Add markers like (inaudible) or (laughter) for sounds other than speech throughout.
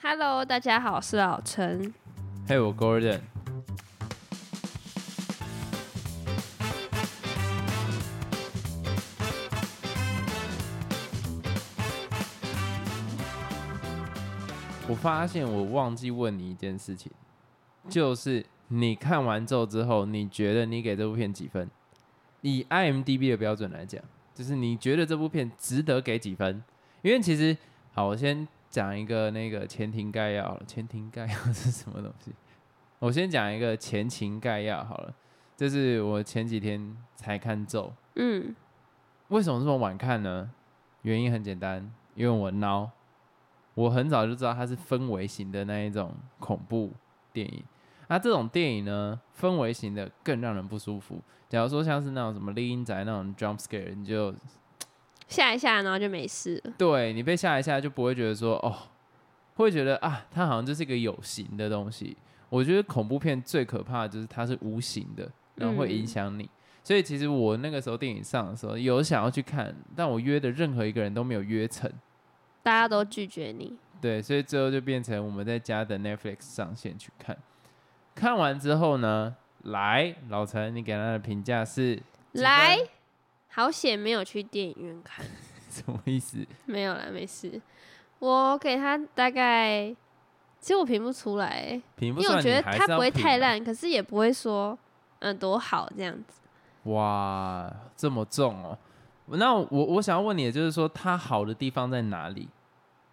Hello，大家好，我是老陈。嘿，我 Gordon。我发现我忘记问你一件事情，就是你看完咒之后，你觉得你给这部片几分？以 IMDB 的标准来讲，就是你觉得这部片值得给几分？因为其实，好，我先讲一个那个前庭概要了。前庭概要是什么东西？(laughs) 我先讲一个前情概要好了。这是我前几天才看咒，嗯，为什么这么晚看呢？原因很简单，因为我孬。我很早就知道它是氛围型的那一种恐怖电影。那这种电影呢，氛围型的更让人不舒服。假如说像是那种什么丽音宅那种 jump scare，你就吓一吓，然后就没事了。对你被吓一吓，就不会觉得说哦，会觉得啊，它好像就是一个有形的东西。我觉得恐怖片最可怕的就是它是无形的，然后会影响你。所以其实我那个时候电影上的时候有想要去看，但我约的任何一个人都没有约成。大家都拒绝你，对，所以最后就变成我们在家的 Netflix 上线去看。看完之后呢，来老陈，你给他的评价是？来，好险没有去电影院看，(laughs) 什么意思？没有啦，没事。我给他大概，其实我评不出来，评不因为我觉得他不会太烂。烂，可是也不会说嗯多好这样子。哇，这么重哦！那我我想要问你的就是说，它好的地方在哪里？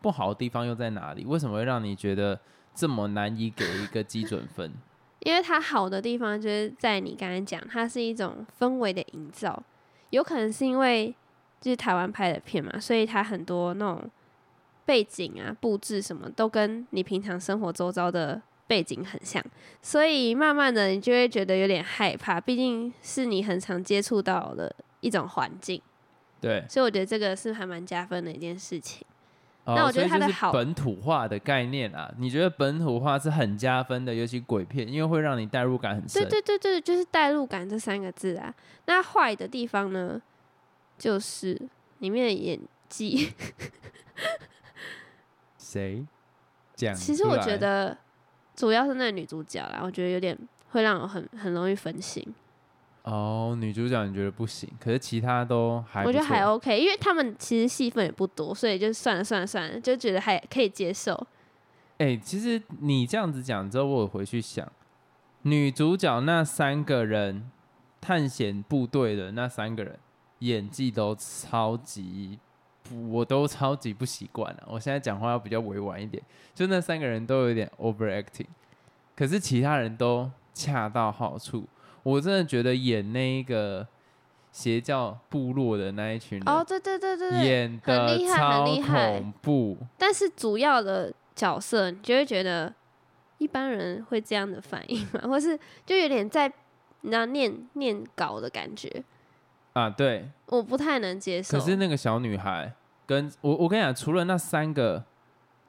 不好的地方又在哪里？为什么会让你觉得这么难以给一个基准分？(laughs) 因为它好的地方就是在你刚才讲，它是一种氛围的营造，有可能是因为就是台湾拍的片嘛，所以它很多那种背景啊、布置什么都跟你平常生活周遭的背景很像，所以慢慢的你就会觉得有点害怕，毕竟是你很常接触到的一种环境。对，所以我觉得这个是还蛮加分的一件事情。哦、那我觉得它的好本土化的概念啊，你觉得本土化是很加分的，尤其鬼片，因为会让你代入感很深。对对对对，就是代入感这三个字啊。那坏的地方呢，就是里面的演技。(laughs) 谁讲？其实我觉，得主要是那个女主角啦，我觉得有点会让我很很容易分心。哦，女主角你觉得不行，可是其他都还，我觉得还 OK，因为他们其实戏份也不多，所以就算了算了算了，就觉得还可以接受。哎、其实你这样子讲之后，我回去想，女主角那三个人，探险部队的那三个人演技都超级，我都超级不习惯了。我现在讲话要比较委婉一点，就那三个人都有点 overacting，可是其他人都恰到好处。我真的觉得演那一个邪教部落的那一群人，哦，对对对对对，演很的厉害超很厉害恐怖。但是主要的角色，你就会觉得一般人会这样的反应吗？(laughs) 或是就有点在你知道念念稿的感觉，啊，对，我不太能接受。可是那个小女孩跟我，我跟你讲，除了那三个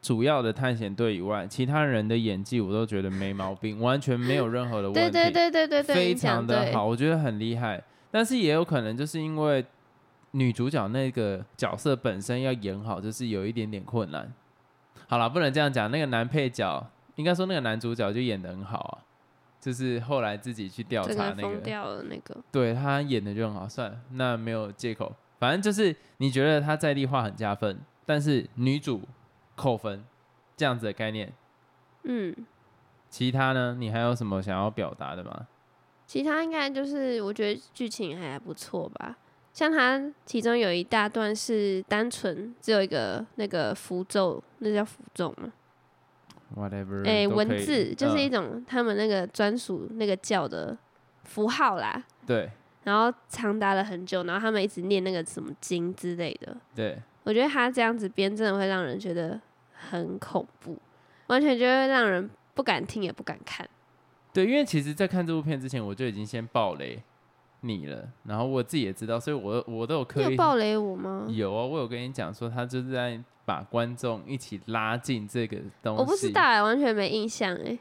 主要的探险队以外，其他人的演技我都觉得没毛病，完全没有任何的问题，对对对对对对，非常的好，我觉得很厉害。但是也有可能就是因为女主角那个角色本身要演好，就是有一点点困难。好了，不能这样讲，那个男配角应该说那个男主角就演的很好啊，就是后来自己去调查那个掉了那个。对他演的就很好，算了，那没有借口。反正就是你觉得他在地化很加分，但是女主扣分这样子的概念。嗯，其他呢？你还有什么想要表达的吗？其他应该就是我觉得剧情还不错吧。像它其中有一大段是单纯只有一个那个符咒，那叫符咒吗？Whatever，哎、都可以文字就是一嗯种他们那个专属那个教的符号啦。对然后长达了很久，然后他们一直念那个什么经之类的。对，我觉得他这样子编真的会让人觉得很恐怖，完全就会让人不敢听也不敢看。对，因为其实，在看这部片之前，我就已经先爆雷你了，然后我自己也知道，所以我我都有你刻意有暴雷我吗？有啊，我有跟你讲说，他就是在把观众一起拉进这个东西。我不知道，哎、完全没印象哎。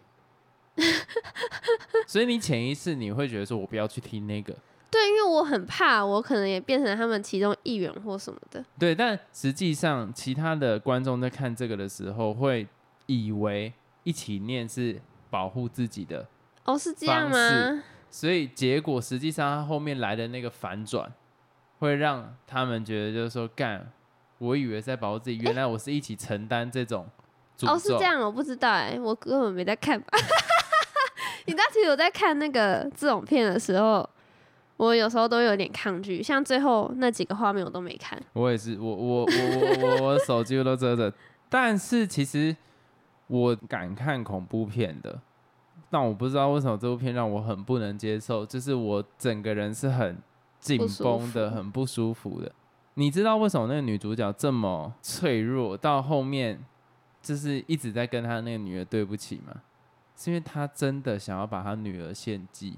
(laughs) 所以你潜意识你会觉得说，我不要去听那个。对，因为我很怕，我可能也变成他们其中一员或什么的。对，但实际上其他的观众在看这个的时候，会以为一起念是保护自己的，哦，是这样吗？所以结果实际上他后面来的那个反转，会让他们觉得就是说干，我以为在保护自己，原来我是一起承担这种。哦，是这样，我不知道哎、我根本没在看吧。(laughs) 你知道，其实我在看那个这种片的时候，我有时候都有点抗拒，像最后那几个画面我都没看。我也是，我我我我我我手几乎都遮着。但是其实我敢看恐怖片的，但我不知道为什么这部片让我很不能接受，就是我整个人是很紧绷的，服很不舒服的。你知道为什么那个女主角这么脆弱，到后面就是一直在跟她那个女儿对不起吗？是因为她真的想要把她女儿献祭。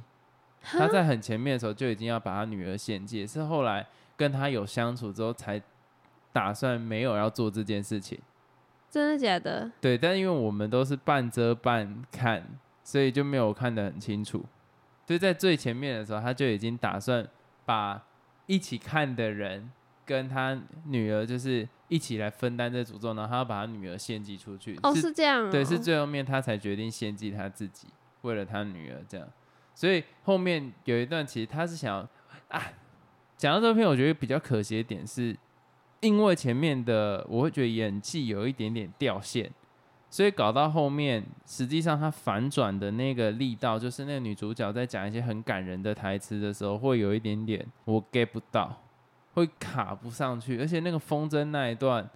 她在很前面的时候就已经要把他女儿献祭，是后来跟他有相处之后才打算没有要做这件事情。真的假的？对，但因为我们都是半遮半看，所以就没有看得很清楚。所以在最前面的时候，他就已经打算把一起看的人跟他女儿就是一起来分担这诅咒，然后他要把他女儿献祭出去。哦，是这样、哦。对，是最后面他才决定献祭他自己，为了他女儿这样。所以后面有一段，其实他是想啊，讲到这篇，我觉得比较可惜的点是，因为前面的我会觉得演技有一点点掉线，所以搞到后面，实际上他反转的那个力道，就是那个女主角在讲一些很感人的台词的时候，会有一点点我 get 不到，会卡不上去，而且那个风筝那一段，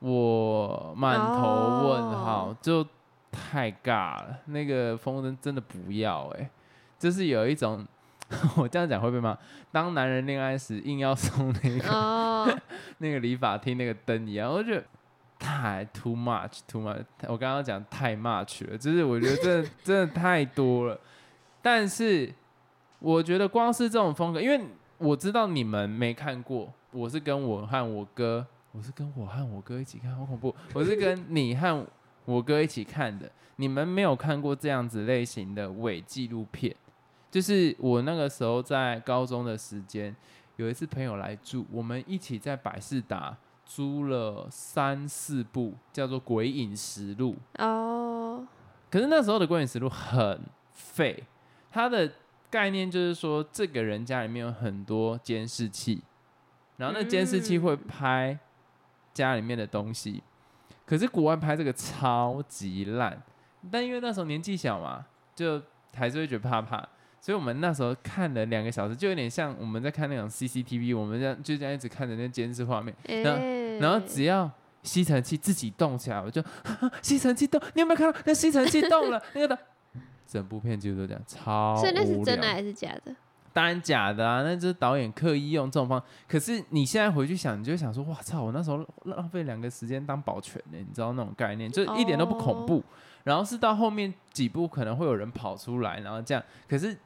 我满头问号，哦就太尬了。那个风筝真的不要哎、就是有一种，(laughs) 我这样讲会被骂。当男人恋爱时，硬要送那个哦，(laughs) 那个理发厅那个灯一样，我觉得太 too much too much。我刚刚讲太 much 了，就是我觉得真的 (laughs) 真的太多了。但是我觉得光是这种风格，因为我知道你们没看过，我是跟我和我哥，我是跟我和我哥一起看，好恐怖！我是跟你和我哥一起看的，你们没有看过这样子类型的伪纪录片。就是我那个时候在高中的时间，有一次朋友来住，我们一起在百事达租了三四部，叫做《鬼影实录》。哦，可是那时候的《鬼影实录》很废，它的概念就是说，这个人家里面有很多监视器，然后那监视器会嗯拍家里面的东西。可是国外拍这个超级烂，但因为那时候年纪小嘛，就还是会觉得怕怕，所以我们那时候看了两个小时，就有点像我们在看那种 CCTV，我们这样就这样一直看着那监视画面，然后、然后只要吸尘器自己动起来，我就吸尘器动，你有没有看到那吸尘器动了？(laughs) 那个的，整部片几乎都这样，超所以那是真的还是假的？当然假的啊，那就是导演刻意用这种方。可是你现在回去想，你就想说，哇操，我那时候浪费两个时间当保全呢、你知道那种概念，就一点都不恐怖。然后是到后面几部可能会有人跑出来，然后这样，可是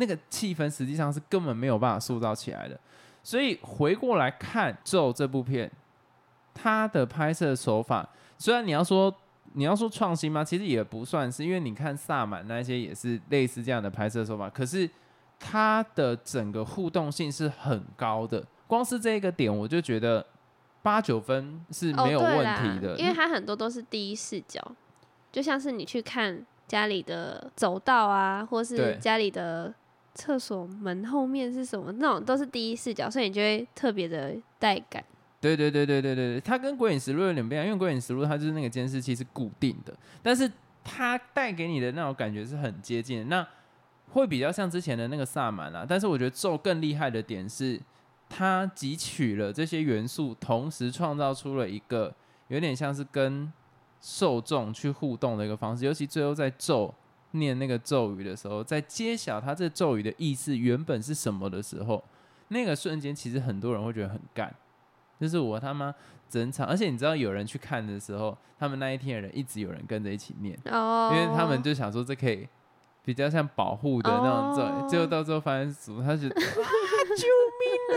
那个气氛实际上是根本没有办法塑造起来的。所以回过来看《咒》这部片，它的拍摄手法，虽然你要说你要说创新吗？其实也不算是，因为你看萨满那些也是类似这样的拍摄手法，可是它的整个互动性是很高的。光是这一个点，我就觉得八九分是没有问题的。因为它很多都是第一视角，就像是你去看家里的走道啊，或是家里的厕所门后面是什么，那种都是第一视角，所以你就会特别的带感。对对对对对对，它跟《鬼影实录》有点不一样，因为《鬼影实录》它就是那个监视器是固定的，但是它带给你的那种感觉是很接近的，那会比较像之前的那个萨满啦。但是我觉得咒更厉害的点是，它汲取了这些元素，同时创造出了一个有点像是跟受众去互动的一个方式，尤其最后在咒念那个咒语的时候，在揭晓他这咒语的意思原本是什么的时候，那个瞬间其实很多人会觉得很干。就是我他妈整场，而且你知道有人去看的时候，他们那一天的人一直有人跟着一起念，哦，因为他们就想说这可以比较像保护的那种咒，哦结果到最后发现什么他觉得 (laughs) 啊救命啊！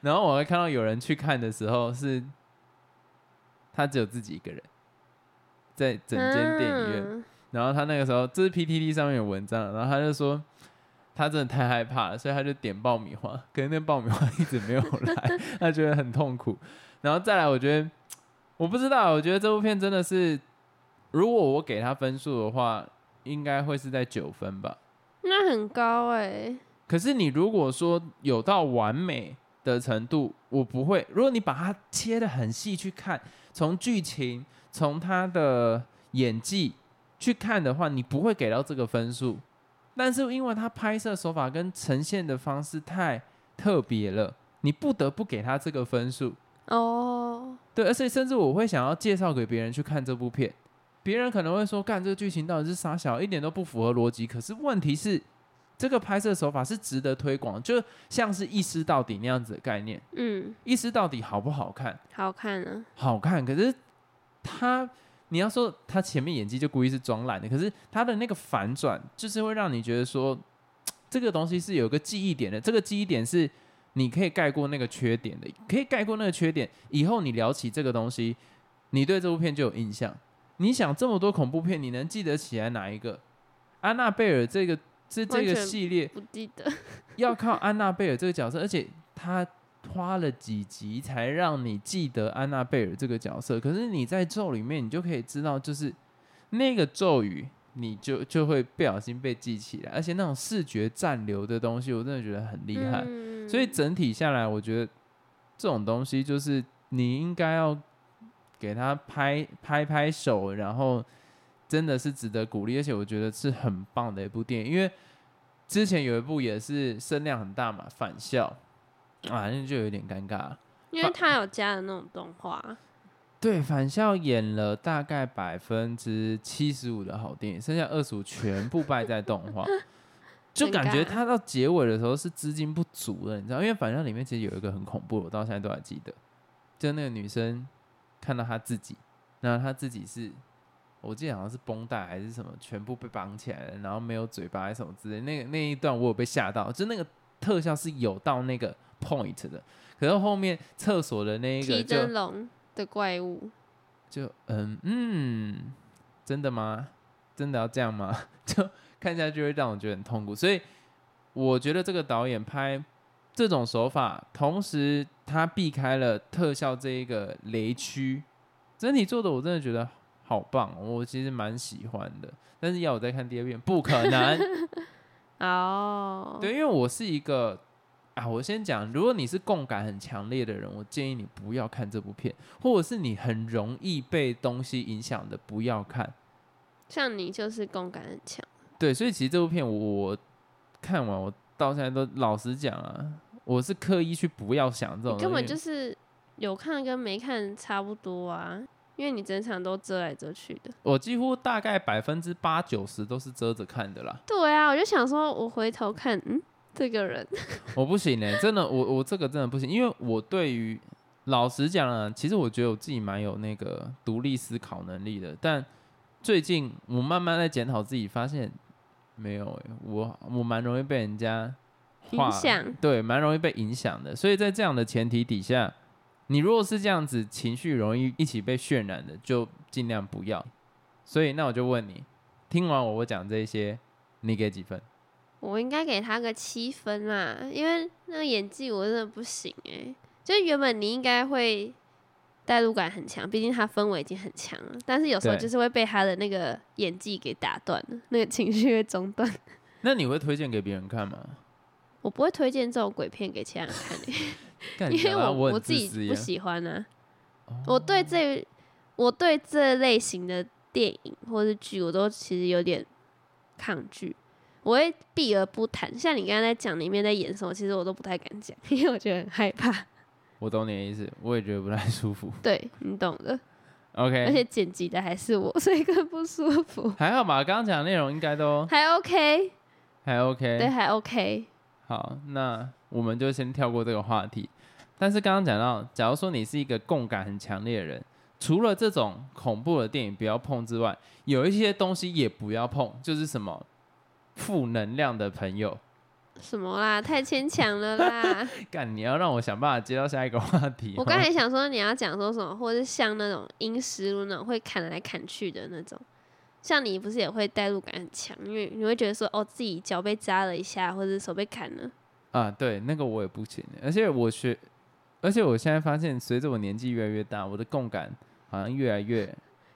然后我还看到有人去看的时候是，他只有自己一个人在整间电影院，嗯然后他那个时候，这是 PTT 上面有文章，然后他就说他真的太害怕了，所以他就点爆米花，可是那爆米花 (laughs) 一直没有来，他觉得很痛苦。然后再来，我觉得我不知道，我觉得这部片真的是如果我给他分数的话，应该会是在九分吧。那很高哎、可是你如果说有到完美的程度，我不会。如果你把它切的很细去看，从剧情、从他的演技去看的话，你不会给到这个分数。但是因为他拍摄手法跟呈现的方式太特别了，你不得不给他这个分数。哦，对，而且甚至我会想要介绍给别人去看这部片，别人可能会说：“干这个剧情到底是傻小，一点都不符合逻辑。”可是问题是，这个拍摄手法是值得推广，就像是一尸到底那样子的概念。嗯，一尸到底好不好看？好看啊，好看，可是他，你要说他前面演技就故意是装烂的，可是他的那个反转，就是会让你觉得说，这个东西是有一个记忆点的，这个记忆点是你可以盖过那个缺点的，可以盖过那个缺点，以后你聊起这个东西，你对这部片就有印象。你想这么多恐怖片，你能记得起来哪一个？安娜贝尔这个这这个系列不记得。要靠安娜贝尔这个角色，而且他花了几集才让你记得安娜贝尔这个角色。可是你在咒里面，你就可以知道，就是那个咒语，你就就会不小心被记起来，而且那种视觉暂留的东西，我真的觉得很厉害。嗯所以整体下来，我觉得这种东西就是你应该要给他拍拍拍手，然后真的是值得鼓励，而且我觉得是很棒的一部电影。因为之前有一部也是声量很大嘛，《返校》啊，那就有点尴尬。因为他有加的那种动画，对，《返校》演了大概百分之七十五的好电影，剩下二十五全部败在动画。(laughs) 就感觉尬他到结尾的时候是资金不足的，你知道？因为《返校》里面其实有一个很恐怖的，我到现在都还记得，就那个女生看到她自己，然后她自己是，我记得好像是绷带还是什么，全部被绑起来了，然后没有嘴巴还是什么之类。那个那一段我有被吓到，就那个特效是有到那个 point 的，可是后面厕所的那一个提就真龙的怪物，就嗯嗯，真的吗？真的要这样吗？(laughs) 就看下去会让我觉得很痛苦。所以我觉得这个导演拍这种手法，同时他避开了特效这一个雷区，整体做的我真的觉得好棒哦，我其实蛮喜欢的。但是要我再看第二遍，不可能。(laughs) 哦，对，因为我是一个啊，我先讲，如果你是共感很强烈的人，我建议你不要看这部片，或者是你很容易被东西影响的，不要看。像你就是共感很强，对，所以其实这部片我我看完，我到现在都老实讲啊，我是刻意去不要想这种，你根本就是有看跟没看差不多啊，因为你整场都遮来遮去的。我几乎大概百分之八九十都是遮着看的啦。对啊，我就想说，我回头看，嗯，这个人，(laughs) 我不行哎、真的，我我这个真的不行，因为我对于老实讲啊，其实我觉得我自己蛮有那个独立思考能力的，但最近我慢慢在检讨自己，发现没有哎、我我蛮容易被人家影响对，蛮容易被影响的。所以在这样的前提底下，你如果是这样子，情绪容易一起被渲染的，就尽量不要。所以那我就问你，听完我我讲这些，你给几分？我应该给他个七分啦，因为那个演技我真的不行哎、就是原本你应该会代入感很强，毕竟他氛围已经很强了，但是有时候就是会被他的那个演技给打断了，那个情绪会中断。(laughs) 那你会推荐给别人看吗？我不会推荐这种鬼片给其他人看、欸，(laughs) 因为我我自己不喜欢啊。哦我对这我对这类型的电影或是剧，我都其实有点抗拒，我会避而不谈。像你刚刚在讲里面在演什么，其实我都不太敢讲，(laughs) 因为我觉得很害怕。我懂你的意思，我也觉得不太舒服。(laughs) 对你懂的，OK，而且剪辑的还是我，(laughs) 所以更不舒服。还好吧，刚刚讲的内容应该都还 OK，还 OK。对，还 OK。好，那我们就先跳过这个话题。但是刚刚讲到，假如说你是一个共感很强烈的人，除了这种恐怖的电影不要碰之外，有一些东西也不要碰，就是什么负能量的朋友。什么啦？太牵强了啦！(laughs) 干，你要让我想办法接到下一个话题。我刚才想说你要讲说什么，或者是像那种阴湿路那种会砍来砍去的那种，像你不是也会代入感很强，因为你会觉得说哦自己脚被扎了一下，或者手被砍了，啊，对，那个我也不行，而且我学，而且我现在发现，随着我年纪越来越大，我的共感好像越来越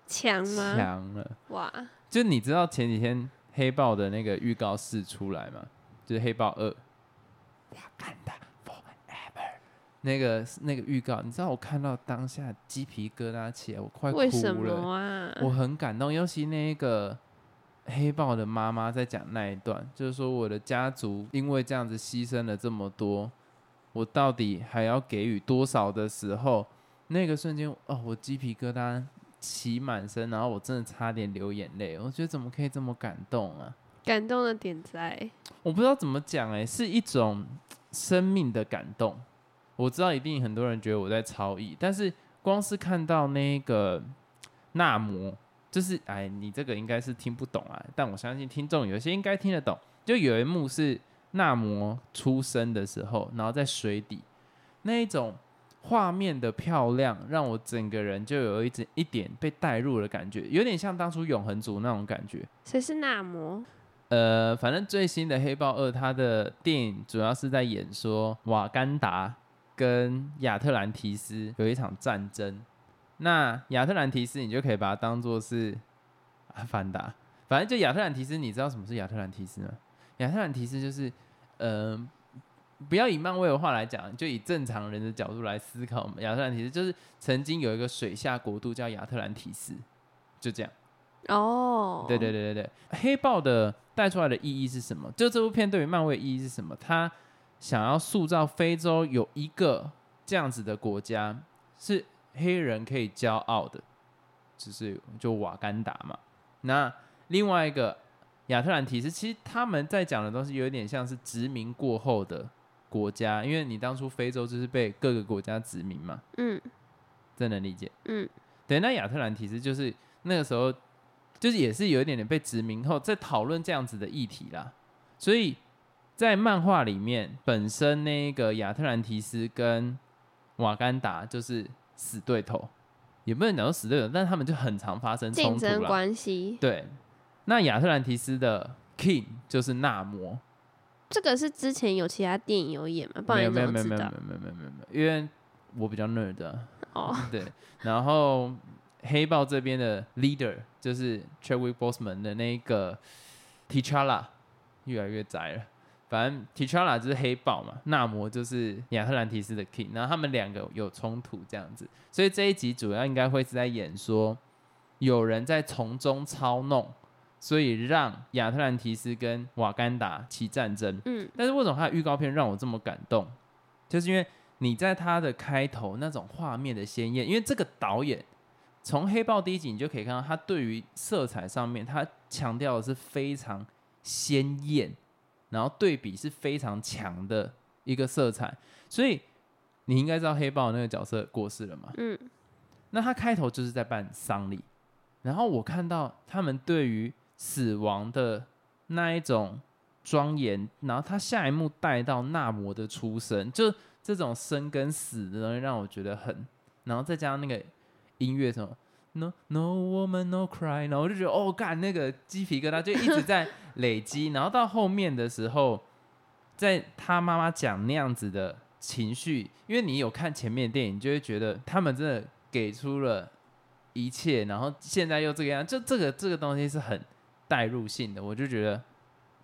强吗？强了。哇，就你知道前几天黑豹的那个预告四出来嘛？就是黑豹二，我看的 forever 那个那个预告，你知道我看到当下鸡皮疙瘩起来，我快哭为什了。么啊？我很感动，尤其那个黑豹的妈妈在讲那一段，就是说我的家族因为这样子牺牲了这么多，我到底还要给予多少的时候，那个瞬间哦，我鸡皮疙瘩起满身，然后我真的差点流眼泪。我觉得怎么可以这么感动啊？感动的点在，我不知道怎么讲，哎，是一种生命的感动。我知道一定很多人觉得我在超意，但是光是看到那个纳摩，就是哎，你这个应该是听不懂啊，但我相信听众有些应该听得懂。就有一幕是纳摩出生的时候，然后在水底那一种画面的漂亮，让我整个人就有一只一点被带入的感觉，有点像当初永恒族那种感觉。谁是纳摩？呃，反正最新的《黑豹二》，它的电影主要是在演说瓦干达跟亚特兰提斯有一场战争。那亚特兰提斯，你就可以把它当做是阿凡达。反正就亚特兰提斯，你知道什么是亚特兰提斯吗？亚特兰提斯就是，呃，不要以漫威的话来讲，就以正常人的角度来思考，亚特兰提斯就是曾经有一个水下国度叫亚特兰提斯，就这样。哦，对对对对对，黑豹的带出来的意义是什么？就这部片对于漫威的意义是什么？他想要塑造非洲有一个这样子的国家，是黑人可以骄傲的，就是就瓦干达嘛。那另外一个亚特兰提斯，其实他们在讲的东西有点像是殖民过后的国家，因为你当初非洲就是被各个国家殖民嘛，嗯这能理解？嗯，对，那亚特兰提斯就是那个时候，就是也是有一点点被殖民后，在讨论这样子的议题啦。所以在漫画里面，本身那个亚特兰提斯跟瓦干达就是死对头，也不能讲说死对头，但他们就很常发生竞冲突啦。争关系，对，那亚特兰提斯的 king 就是纳摩，这个是之前有其他电影有演吗？不然没有你没有没有没有没有？没有没有没有没有，因为我比较 nerd 啊。哦，(laughs) 对，然后黑豹这边的 leader 就是 Chadwick Boseman 的那个 T'Challa，越来越窄了。反正 T'Challa 就是黑豹嘛，纳摩就是亚特兰提斯的 king，然后他们两个有冲突这样子，所以这一集主要应该会是在演说有人在从中操弄，所以让亚特兰提斯跟瓦干达起战争。嗯，但是为什么他的预告片让我这么感动？就是因为你在他的开头那种画面的鲜艳，因为这个导演从黑豹第一集你就可以看到，他对于色彩上面他强调的是非常鲜艳，然后对比是非常强的一个色彩，所以你应该知道黑豹那个角色过世了嘛？嗯，那他开头就是在办丧礼，然后我看到他们对于死亡的那一种庄严，然后他下一幕带到纳摩的出生，就这种生跟死的东西让我觉得很，然后再加上那个音乐什么 No No Woman No Cry，然后我就觉得哦，干那个鸡皮疙瘩就一直在累积，然后到后面的时候，在他妈妈讲那样子的情绪，因为你有看前面的电影，就会觉得他们真的给出了一切，然后现在又这个样，就这个这个东西是很代入性的，我就觉得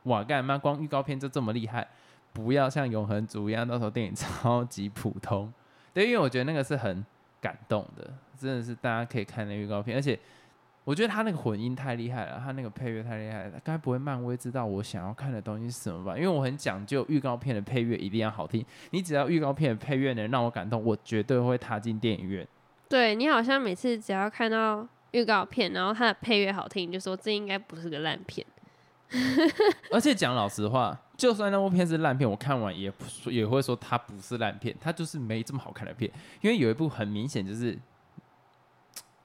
哇，干嘛光预告片就这么厉害，不要像永恒族一样，到时候电影 (laughs) 超级普通。对，因为我觉得那个是很感动的，真的是大家可以看那预告片，而且我觉得他那个混音太厉害了，他那个配乐太厉害了，该不会漫威知道我想要看的东西是什么吧？因为我很讲究预告片的配乐一定要好听，你只要预告片的配乐能让我感动，我绝对会踏进电影院。对你好像每次只要看到预告片，然后它的配乐好听，你就说这应该不是个烂片。(laughs) 而且讲老实话，就算那部片是烂片，我看完也也会说它不是烂片，它就是没这么好看的片。因为有一部很明显就是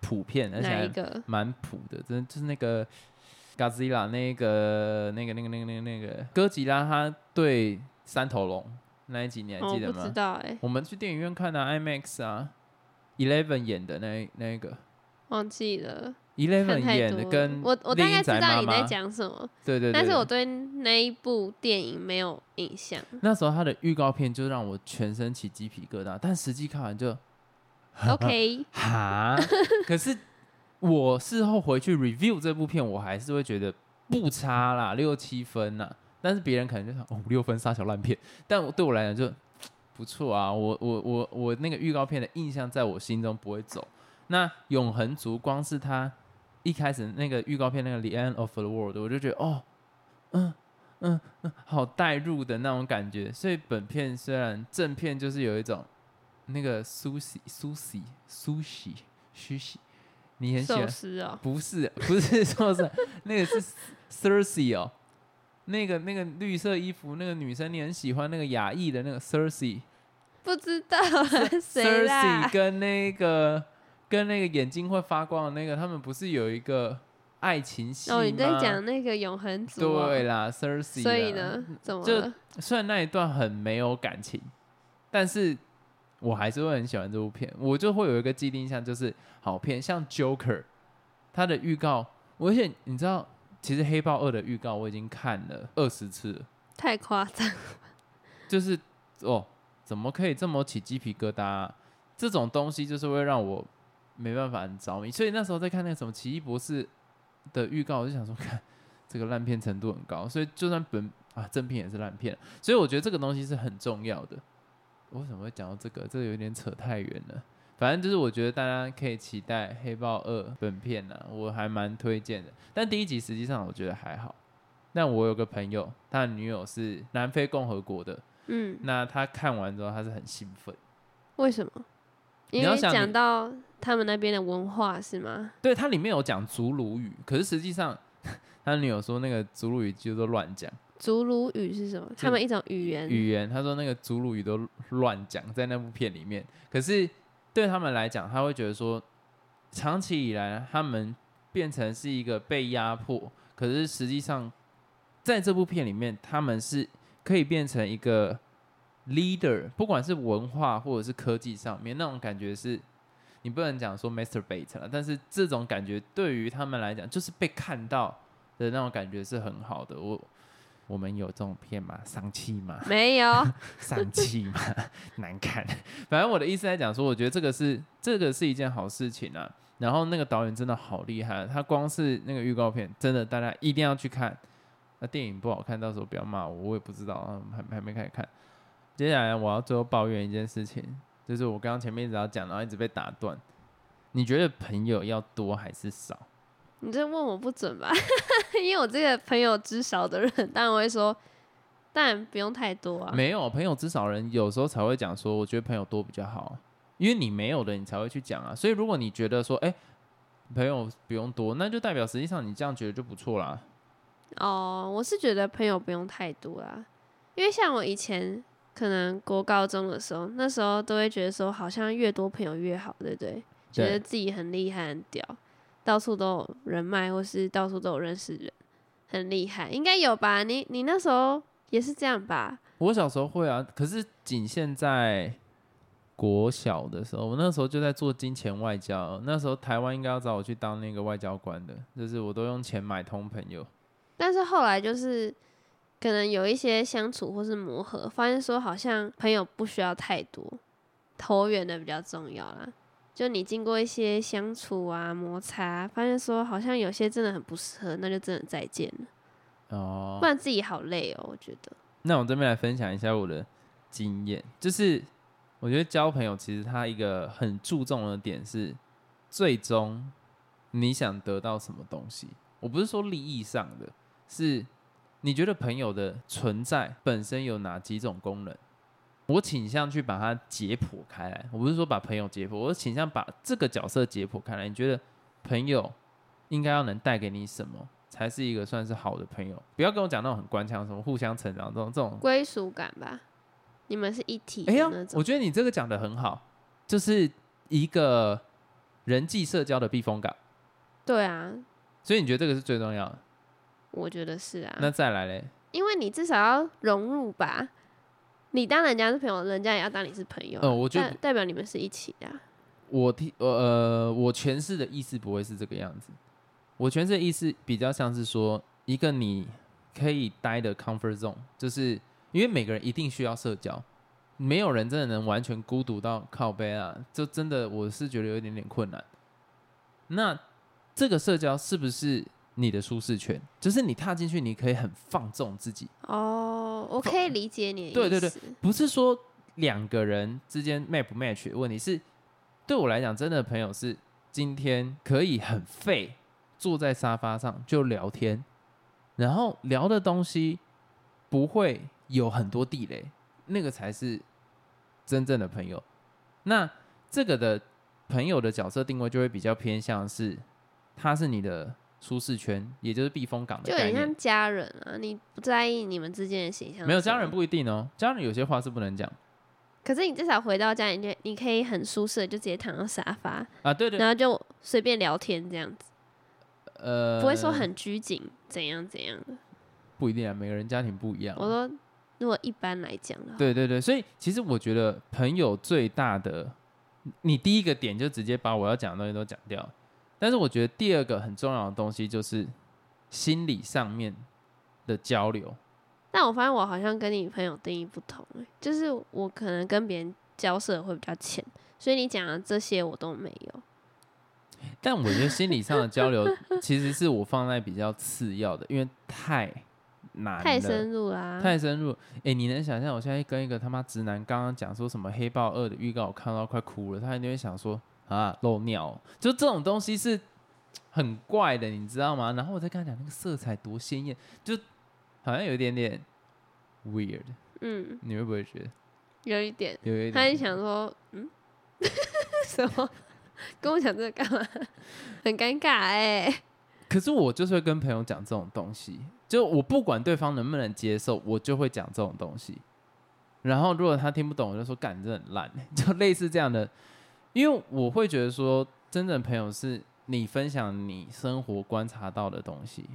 普遍，而且？蛮普的，真的就是那个 Godzilla 那个那个那个那个那个那个哥吉拉，他对三头龙那一集你还记得吗？不知道哎、我们去电影院看的、IMAX 啊，Eleven 演的那那一个忘记了，看，Eleven。演的跟我我大概知道你在，讲什么，对对对，但是我对那一部电影没有印象。那时候他的预告片就让我全身起鸡皮疙瘩，但实际看完就 OK，(laughs) 哈，可是我事后回去 review 这部片，我还是会觉得不差啦，六七分呐。但是别人可能就想，哦，五六分杀小烂片。但我对我来讲就不错啊。我我我我那个预告片的印象在我心中不会走。那永恒族光是他一开始那个预告片那个 The End of the World，我就觉得哦，嗯嗯嗯，好带入的那种感觉。所以本片虽然正片就是有一种那个苏西苏西苏西苏西，你很喜寿欢？司哦，不是 (laughs) 不是说是那个是 Cersei 哦，那个那个绿色衣服那个女生，你很喜欢那个亚裔的那个 Cersei。不知道啊谁啦 Cersei？跟那个跟那个眼睛会发光的那个，他们不是有一个爱情戏吗？哦，你在讲那个永恒族、哦，对啦，Cersei。所以呢，怎么就？虽然那一段很没有感情，但是我还是会很喜欢这部片。我就会有一个既定印象，就是好片，像 Joker，它的预告，而且你知道，其实《黑豹二》的预告我已经看了二十次了，太夸张，就是哦，怎么可以这么起鸡皮疙瘩、啊？这种东西就是会让我没办法很着迷。所以那时候在看那个什么《奇异博士》的预告，我就想说，看这个烂片程度很高，所以就算本啊正片也是烂片。所以我觉得这个东西是很重要的。我 (laughs) 为什么会讲到这个？这个有点扯太远了。反正就是我觉得大家可以期待《黑豹二》本片呢、我还蛮推荐的。但第一集实际上我觉得还好。但我有个朋友，他的女友是南非共和国的，嗯，那他看完之后他是很兴奋。为什么？因为你要讲到他们那边的文化是吗？对，它里面有讲祖鲁语，可是实际上 (laughs) 他女友说那个祖鲁语就都乱讲祖鲁语是什么？他们一种语言。语言，他说那个祖鲁语都乱讲在那部片里面。可是对他们来讲，他会觉得说，长期以来他们变成是一个被压迫，可是实际上在这部片里面，他们是可以变成一个 leader，不管是文化或者是科技上面，那种感觉是。你不能讲说 masturbate 了，但是这种感觉对于他们来讲，就是被看到的那种感觉是很好的。我我们有这种片吗？丧气吗？没有，(laughs) 丧气吗？(laughs) 难看。反正我的意思在讲说，我觉得这个是这个是一件好事情啊。然后那个导演真的好厉害，他光是那个预告片，真的大家一定要去看。那电影不好看，到时候不要骂我，我也不知道啊，还还没开始看。接下来我要最后抱怨一件事情，就是我刚刚前面一直要讲，然后一直被打断。你觉得朋友要多还是少？你这问我不准吧？(laughs) 因为我这个朋友之少的人，当然我会说，当然不用太多啊。没有朋友，之少人有时候才会讲说，我觉得朋友多比较好，因为你没有的，你才会去讲啊。所以如果你觉得说，哎、朋友不用多，那就代表实际上你这样觉得就不错啦。哦，我是觉得朋友不用太多啦，因为像我以前可能国高中的时候，那时候都会觉得说，好像越多朋友越好，对不对？觉得自己很厉害、很屌，到处都有人脉，或是到处都有认识人，很厉害，应该有吧？你你那时候也是这样吧？我小时候会啊，可是仅限在国小的时候，我那时候就在做金钱外交。那时候台湾应该要找我去当那个外交官的，就是我都用钱买通朋友。但是后来就是可能有一些相处或是磨合，发现说好像朋友不需要太多，投缘的比较重要啦。就你经过一些相处啊摩擦，发现说好像有些真的很不适合，那就真的再见了，哦不，然自己好累哦。我觉得，那我这边来分享一下我的经验，就是我觉得交朋友其实它一个很注重的点是，最终你想得到什么东西。我不是说利益上的，是你觉得朋友的存在本身有哪几种功能？我倾向去把它解剖开来。我不是说把朋友解剖，我倾向把这个角色解剖开来。你觉得朋友应该要能带给你什么，才是一个算是好的朋友？不要跟我讲那种很官腔，什么互相成长这种这种归属感吧，你们是一体的哎呀那，种。我觉得你这个讲的很好，就是一个人际社交的避风港，对啊，所以你觉得这个是最重要的。我觉得是啊。那再来嘞，因为你至少要融入吧，你当人家是朋友，人家也要当你是朋友啊、呃我觉得代代表你们是一起的啊、我听呃呃，我诠释的意思不会是这个样子，我诠释的意思比较像是说，一个你可以待的 comfort zone，就是因为每个人一定需要社交，没有人真的能完全孤独到靠背啊，就真的我是觉得有一点点困难。那这个社交是不是你的舒适圈？就是你踏进去，你可以很放纵自己，哦，我可以理解你的意思。对对对不是说两个人之间 match 不 match 的问题，是对我来讲，真的朋友是今天可以很废，坐在沙发上就聊天，然后聊的东西不会有很多地雷，那个才是真正的朋友。那这个的朋友的角色定位就会比较偏向是，他是你的舒适圈，也就是避风港的概念就很像。家人啊，你不在意你们之间的形象。没有家人，不一定哦，家人有些话是不能讲可是你至少回到家，你就你可以很舒适的就直接躺到沙发，啊。对对，然后就随便聊天这样子，呃，不会说很拘谨，怎样怎样的。不一定啊，每个人家庭不一样。我说，如果一般来讲的话，对对对，所以其实我觉得朋友最大的，你第一个点就直接把我要讲的东西都讲掉，但是我觉得第二个很重要的东西就是心理上面的交流。但我发现我好像跟你朋友定义不同、欸，就是我可能跟别人交涉会比较浅，所以你讲的这些我都没有。但我觉得心理上的交流 (laughs) 其实是我放在比较次要的，因为太难，太深入啦、太深入。哎、你能想象我现在跟一个他妈直男刚刚讲说什么《黑豹二》的预告，我看到快哭了，他一定会想说啊漏尿哦，就这种东西是很怪的，你知道吗？然后我再跟他讲那个色彩多鲜艳，就好像有一点点 weird，嗯，你会不会觉得有一点。有一点？他就想说，嗯，(laughs) 什么？跟我讲这个干嘛？很尴尬哎、可是我就是会跟朋友讲这种东西，就我不管对方能不能接受，我就会讲这种东西。然后如果他听不懂，我就说干，你真的很烂，(laughs) 就类似这样的。因为我会觉得说，真正朋友是你分享你生活观察到的东西，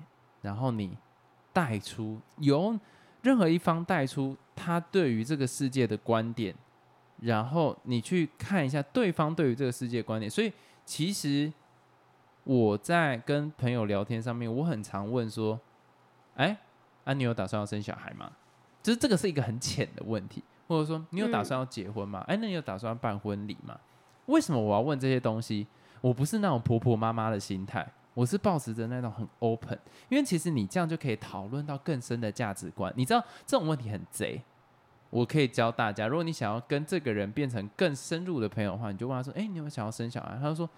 然后你带出由任何一方带出他对于这个世界的观点，然后你去看一下对方对于这个世界观点。所以其实我在跟朋友聊天上面，我很常问说：“哎，啊，你有打算要生小孩吗？”就是这个是一个很浅的问题，或者说你有打算要结婚吗？哎、那你有打算要办婚礼吗？为什么我要问这些东西？我不是那种婆婆妈妈的心态，我是抱持着那种很 open，因为其实你这样就可以讨论到更深的价值观。你知道这种问题很贼，我可以教大家，如果你想要跟这个人变成更深入的朋友的话，你就问他说：“哎、你有没有想要生小孩？”他就说：“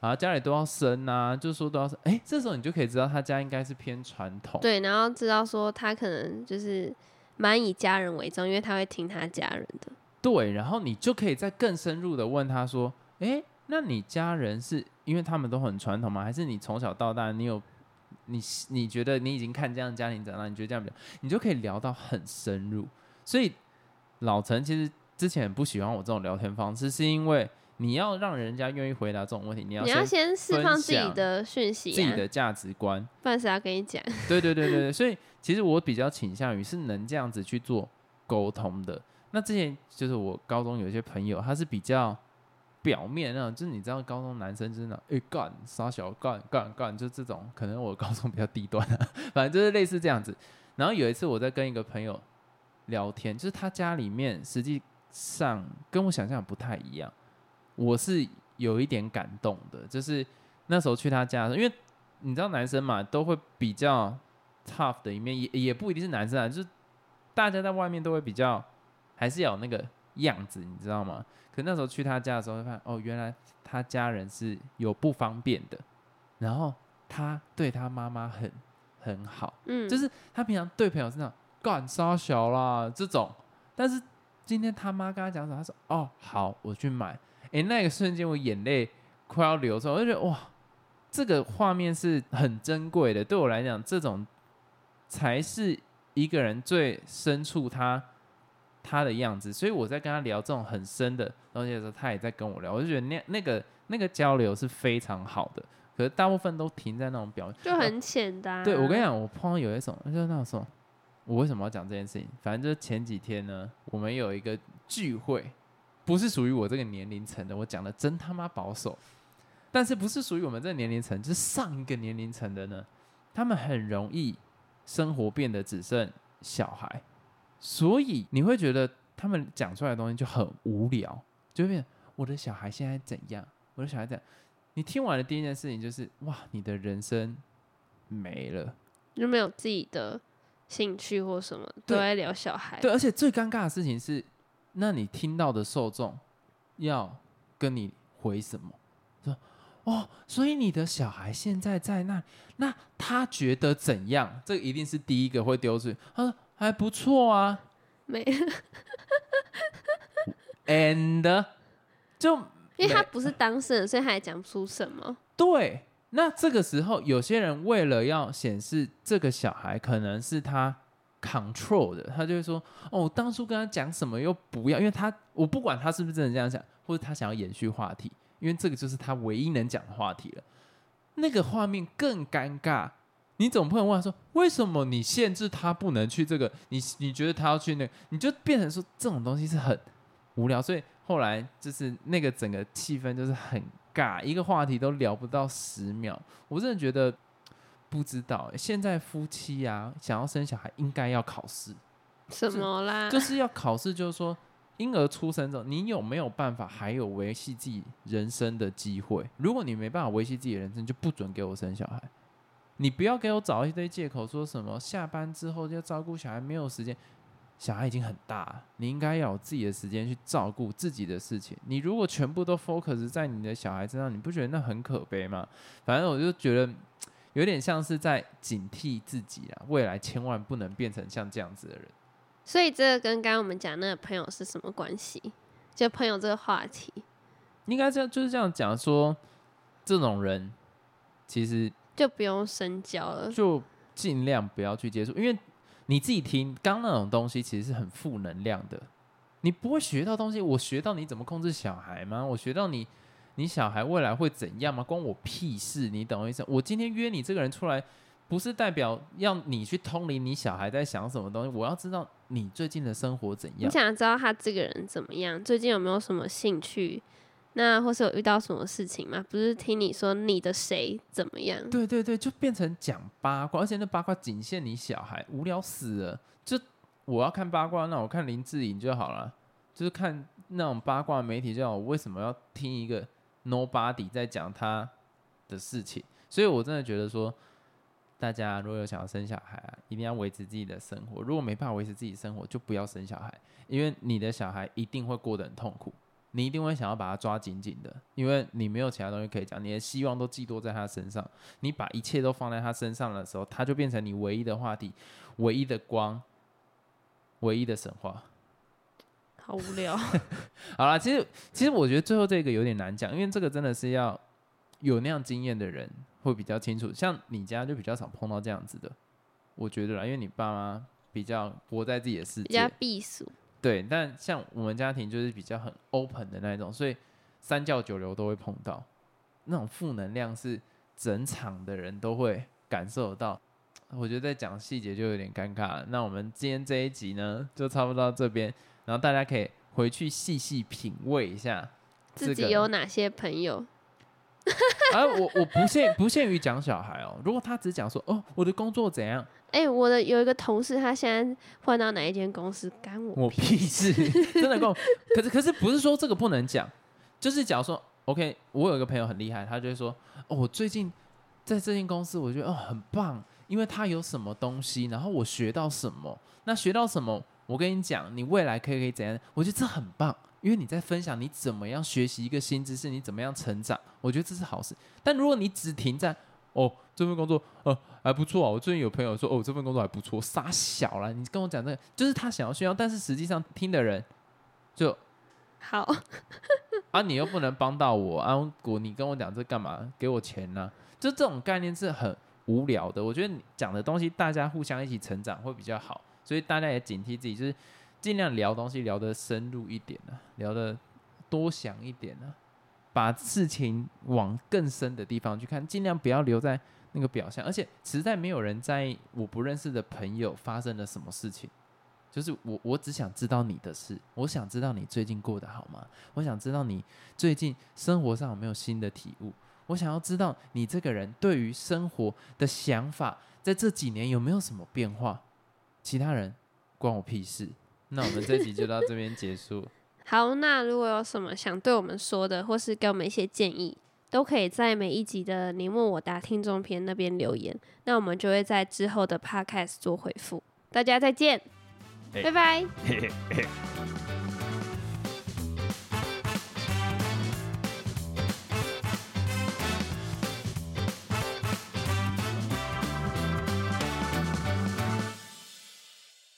啊，家里都要生啊，就说都要生。”哎，这时候你就可以知道他家应该是偏传统。对，然后知道说他可能就是蛮以家人为重，因为他会听他家人的。对，然后你就可以再更深入的问他说：“哎，那你家人是因为他们都很传统吗？还是你从小到大你有你你觉得你已经看这样的家庭长大，你觉得这样比较，你就可以聊到很深入。所以老陈其实之前不喜欢我这种聊天方式，是因为你要让人家愿意回答这种问题，你要你要先先释放自己的讯息、啊，自己的价值观。不然谁要跟你讲？对对对对对，所以其实我比较倾向于是能这样子去做沟通的。那之前就是我高中有一些朋友，他是比较表面那种，就是你知道高中男生真的哎干傻小干干干，就这种，可能我高中比较低端啊，反正就是类似这样子。然后有一次我在跟一个朋友聊天，就是他家里面实际上跟我想象不太一样，我是有一点感动的，就是那时候去他家，因为你知道男生嘛，都会比较 tough 的一面，也也不一定是男生啊，就是大家在外面都会比较，还是要有那个样子，你知道吗？可那时候去他家的时候，会发现哦，原来他家人是有不方便的，然后他对他妈妈很很好，嗯，就是他平常对朋友是那种干杀小啦这种，但是今天他妈跟他讲什么，他说哦好，我去买。诶，那个瞬间我眼泪快要流出来，我就觉得哇，这个画面是很珍贵的。对我来讲，这种才是一个人最深处他他的样子。所以我在跟他聊这种很深的东西的时候，他也在跟我聊，我就觉得那那个那个交流是非常好的。可是大部分都停在那种表就很简单、对我跟你，讲，我碰到有一种，就是那种，我为什么要讲这件事情？反正就是前几天呢，我们有一个聚会，不是属于我这个年龄层的，我讲的真他妈保守。但是不是属于我们这个年龄层，就是上一个年龄层的呢，他们很容易生活变得只剩小孩，所以你会觉得他们讲出来的东西就很无聊，就会变我的小孩现在怎样，我的小孩怎样。你听完的第一件事情就是哇，你的人生没了。就没有自己的兴趣或什么，都对在聊小孩。对，而且最尴尬的事情是，那你听到的受众要跟你回什么？说哦，所以你的小孩现在在那，那他觉得怎样？这个一定是第一个会丢出去。他说还不错啊没，，and 就因为他不是当事人，所以他也讲不出什么。对。那这个时候，有些人为了要显示这个小孩可能是他 control 的，他就会说：“哦，我当初跟他讲什么又不要，因为他我不管他是不是真的这样想，或者他想要延续话题，因为这个就是他唯一能讲的话题了。那个画面更尴尬，你总不能问他说为什么你限制他不能去这个？你你觉得他要去那个，你就变成说这种东西是很无聊，所以后来就是那个整个气氛就是很尬，一个话题都聊不到十秒。我真的觉得不知道、欸，现在夫妻啊想要生小孩应该要考试，什么啦？就是要考试，就是说婴儿出生之后，你有没有办法还有维系自己人生的机会？如果你没办法维系自己的人生，就不准给我生小孩。你不要给我找一堆借口，说什么下班之后要照顾小孩，没有时间。小孩已经很大，你应该要有自己的时间去照顾自己的事情。你如果全部都 focus 在你的小孩身上，你不觉得那很可悲吗？反正我就觉得有点像是在警惕自己啊，未来千万不能变成像这样子的人。所以这个跟刚刚我们讲那个朋友是什么关系？就朋友这个话题，应该这样就是这样讲说，这种人其实就不用深交了。就尽量不要去接触，因为你自己听刚那种东西其实是很负能量的，你不会学到东西。我学到你怎么控制小孩吗？我学到你你小孩未来会怎样吗？关我屁事！你懂我意思？我今天约你这个人出来，不是代表要你去通灵你小孩在想什么东西，我要知道你最近的生活怎样。你想知道他这个人怎么样？最近有没有什么兴趣？那或是有遇到什么事情吗？不是听你说你的谁怎么样？对对对，就变成讲八卦，而且那八卦仅限你小孩，无聊死了。就我要看八卦，那我看林志颖就好了，就是看那种八卦媒体就好。我为什么要听一个 nobody 在讲他的事情？所以我真的觉得说，大家如果有想要生小孩啊，一定要维持自己的生活。如果没办法维持自己生活，就不要生小孩，因为你的小孩一定会过得很痛苦。你一定会想要把他抓紧紧的，因为你没有其他东西可以讲，你的希望都寄托在他身上。你把一切都放在他身上的时候，他就变成你唯一的话题、唯一的光、唯一的神话。好无聊。(laughs) 好啦，其实其实我觉得最后这个有点难讲，因为这个真的是要有那样经验的人会比较清楚。像你家就比较少碰到这样子的，我觉得啦，因为你爸妈比较活在自己的世比较界，避暑，对。但像我们家庭就是比较很 open 的那一种，所以三教九流都会碰到，那种负能量是整场的人都会感受得到。我觉得在讲细节就有点尴尬了。那我们今天这一集呢，就差不多到这边，然后大家可以回去细细品味一下自己有哪些朋友？而、(laughs) 我我不限不限于讲小孩哦，如果他只讲说哦我的工作怎样，哎、我的有一个同事，他现在换到哪一间公司，干我我屁事，真的够。(laughs) 可是可是不是说这个不能讲，就是假如说 OK，我有一个朋友很厉害，他就会说哦我最近在这间公司，我觉得哦很棒，因为他有什么东西，然后我学到什么，那学到什么，我跟你讲，你未来可以可以怎样，我觉得这很棒。因为你在分享你怎么样学习一个新知识，你怎么样成长，我觉得这是好事。但如果你只停在哦这份工作呃还不错啊，我最近有朋友说哦这份工作还不错，傻小了，你跟我讲这个就是他想要炫耀，但是实际上听的人就 (laughs) 好，(laughs) 啊你又不能帮到我啊，我你跟我讲这干嘛？给我钱呢、就这种概念是很无聊的。我觉得你讲的东西大家互相一起成长会比较好，所以大家也警惕自己，就是尽量聊东西聊得深入一点啊，聊得多想一点啊，把事情往更深的地方去看，尽量不要留在那个表象。而且实在没有人在意我不认识的朋友发生了什么事情。就是我，我只想知道你的事，我想知道你最近过得好吗？我想知道你最近生活上有没有新的体悟？我想要知道你这个人对于生活的想法，在这几年有没有什么变化？其他人关我屁事。那我们这集就到这边结束。(laughs) 好，那如果有什么想对我们说的，或是给我们一些建议，都可以在每一集的你问我答听众篇那边留言，那我们就会在之后的 podcast 做回复。大家再见，嘿拜拜。(laughs)